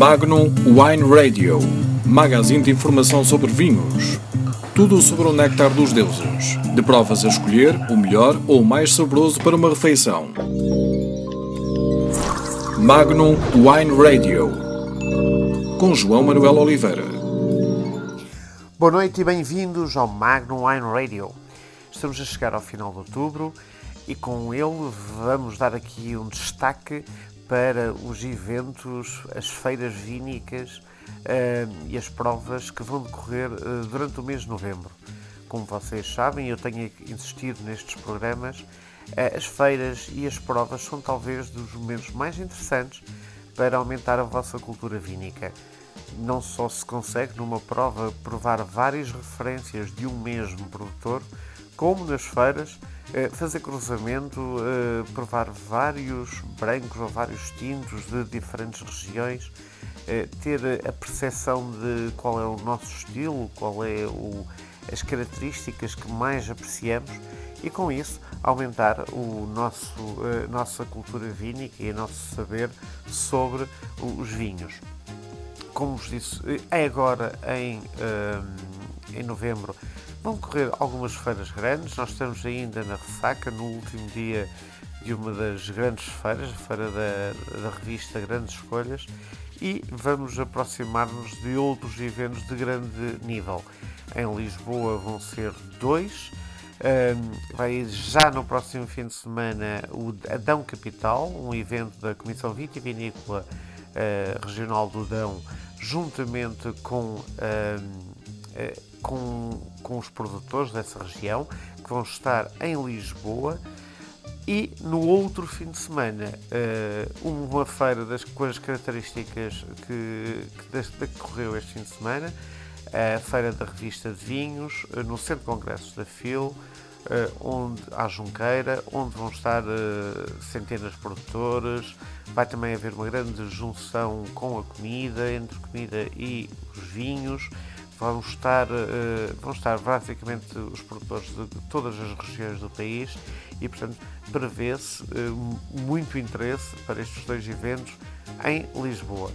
Magnum Wine Radio, magazine de informação sobre vinhos. Tudo sobre o néctar dos deuses. De provas a escolher, o melhor ou o mais saboroso para uma refeição. Magnum Wine Radio, com João Manuel Oliveira. Boa noite e bem-vindos ao Magnum Wine Radio. Estamos a chegar ao final de outubro e com ele vamos dar aqui um destaque para os eventos, as feiras vínicas uh, e as provas que vão decorrer uh, durante o mês de novembro. Como vocês sabem, eu tenho insistido nestes programas, uh, as feiras e as provas são talvez dos momentos mais interessantes para aumentar a vossa cultura vínica. Não só se consegue numa prova provar várias referências de um mesmo produtor, como nas feiras eh, fazer cruzamento, eh, provar vários brancos ou vários tintos de diferentes regiões, eh, ter a percepção de qual é o nosso estilo, qual é o, as características que mais apreciamos e com isso aumentar o nosso, a nossa cultura vínica e o nosso saber sobre os vinhos. Como vos disse, é agora em, em novembro Vão correr algumas feiras grandes, nós estamos ainda na ressaca, no último dia de uma das grandes feiras, a feira da, da revista Grandes Escolhas, e vamos aproximar-nos de outros eventos de grande nível. Em Lisboa vão ser dois, um, vai já no próximo fim de semana o Adão Capital, um evento da Comissão Vitivinícola uh, Regional do Dão, juntamente com. Uh, com, com os produtores dessa região que vão estar em Lisboa e no outro fim de semana uh, uma feira das com as características que, que decorreu este fim de semana a feira da revista de vinhos uh, no Centro de Congressos da FIL onde há Junqueira onde vão estar centenas de produtores vai também haver uma grande junção com a comida entre comida e os vinhos vão estar, uh, vão estar basicamente os produtores de todas as regiões do país e, portanto, prevê-se muito interesse para estes dois eventos em Lisboa.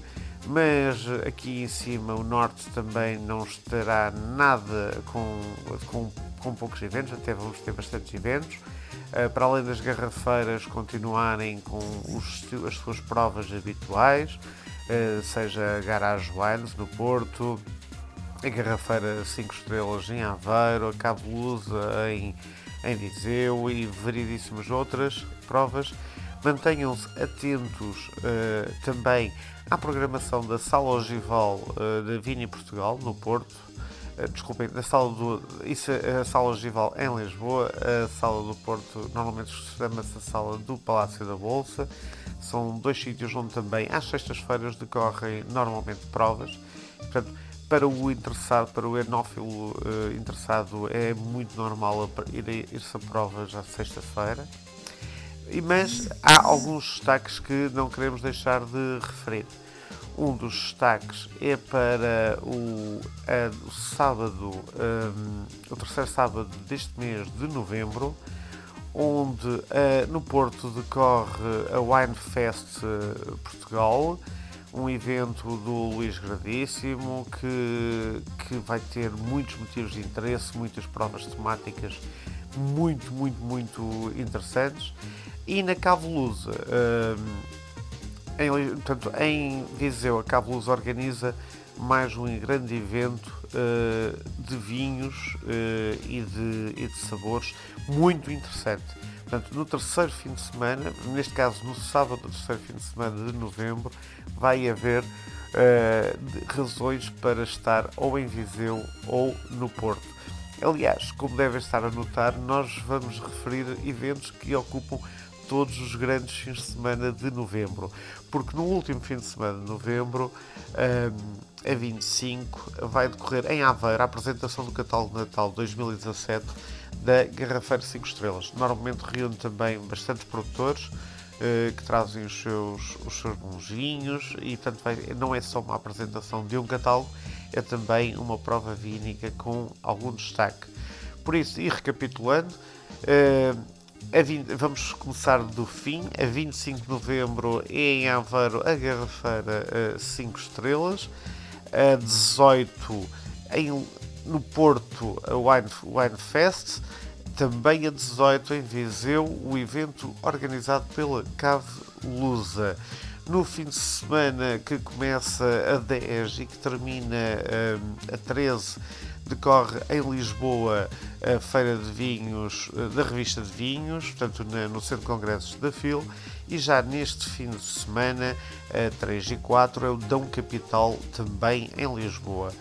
Mas aqui em cima o Norte também não estará nada com, com, com poucos eventos, até vamos ter bastantes eventos. Uh, para além das garrafeiras continuarem com os, as suas provas habituais, seja Garage Wines no Porto, a Garrafeira 5 Estrelas em Aveiro, a Cabo Lusa em, em Viseu e variedíssimas outras provas. Mantenham-se atentos uh, também à programação da Sala Ogival uh, da Vini Portugal, no Porto. Uh, desculpem, sala do, isso é a Sala Ogival em Lisboa, a Sala do Porto normalmente chama-se a Sala do Palácio da Bolsa. São dois sítios onde também às sextas-feiras decorrem normalmente provas. Portanto, para o interessado, para o enófilo uh, interessado, é muito normal ir, ir-se a provas à sexta-feira. Mas há alguns destaques que não queremos deixar de referir. Um dos destaques é para o, o sábado, um, o terceiro sábado deste mês de novembro, onde uh, no Porto decorre a Wine Fest uh, Portugal, um evento do Luís Gradíssimo que, que vai ter muitos motivos de interesse, muitas provas temáticas muito, muito, muito interessantes. E na Cavolusa, hum, em, portanto, em Viseu, a Cavolusa organiza mais um grande evento uh, de vinhos uh, e, de, e de sabores muito interessante. Portanto, no terceiro fim de semana, neste caso no sábado do terceiro fim de semana de novembro, vai haver uh, razões para estar ou em Viseu ou no Porto. Aliás, como devem estar a notar, nós vamos referir eventos que ocupam todos os grandes fins de semana de novembro, porque no último fim de semana de novembro, um, a 25, vai decorrer em Aveiro a apresentação do catálogo de Natal 2017 da Garrafeira 5 Estrelas. Normalmente reúne também bastantes produtores uh, que trazem os seus, os seus vinhos e, portanto, vai, não é só uma apresentação de um catálogo, é também uma prova vínica com algum destaque. Por isso, e recapitulando, uh, vamos começar do fim. A 25 de novembro é em Aveiro a Garrafeira 5 Estrelas. A 18 em, no Porto a Wine, Wine Fest. Também a 18 em Viseu o evento organizado pela Cave Lusa. No fim de semana que começa a 10 e que termina um, a 13 decorre em Lisboa a Feira de Vinhos da Revista de Vinhos, portanto no Centro de Congressos da FIL, e já neste fim de semana, a 3 e 4, é o Dão Capital também em Lisboa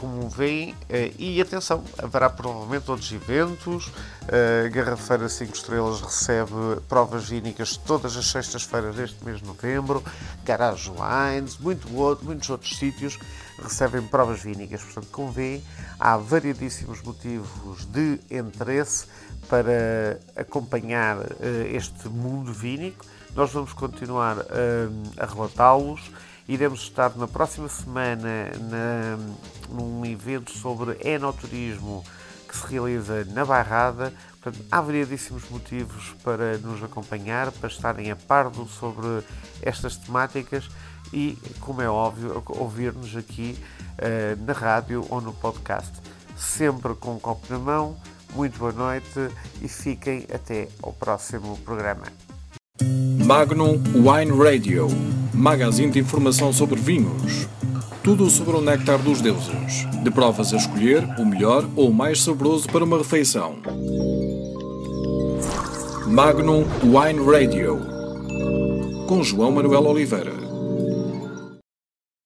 como veem, eh, e atenção, haverá provavelmente outros eventos. A Garrafeira 5 Estrelas recebe provas vínicas todas as sextas-feiras deste mês de novembro, Garage Wines, muito outro, muitos outros sítios recebem provas vínicas. Portanto, como veem, há variedíssimos motivos de interesse para acompanhar eh, este mundo vínico. Nós vamos continuar eh, a relatá-los Iremos estar na próxima semana na, num evento sobre enoturismo que se realiza na Barrada. Portanto, há variedíssimos motivos para nos acompanhar, para estarem a par sobre estas temáticas e, como é óbvio, ouvir-nos aqui uh, na rádio ou no podcast. Sempre com um copo na mão. Muito boa noite e fiquem até ao próximo programa. Magnum Wine Radio magazine de informação sobre vinhos. Tudo sobre o néctar dos deuses. De provas a escolher, o melhor ou o mais saboroso para uma refeição. Magnum Wine Radio. Com João Manuel Oliveira.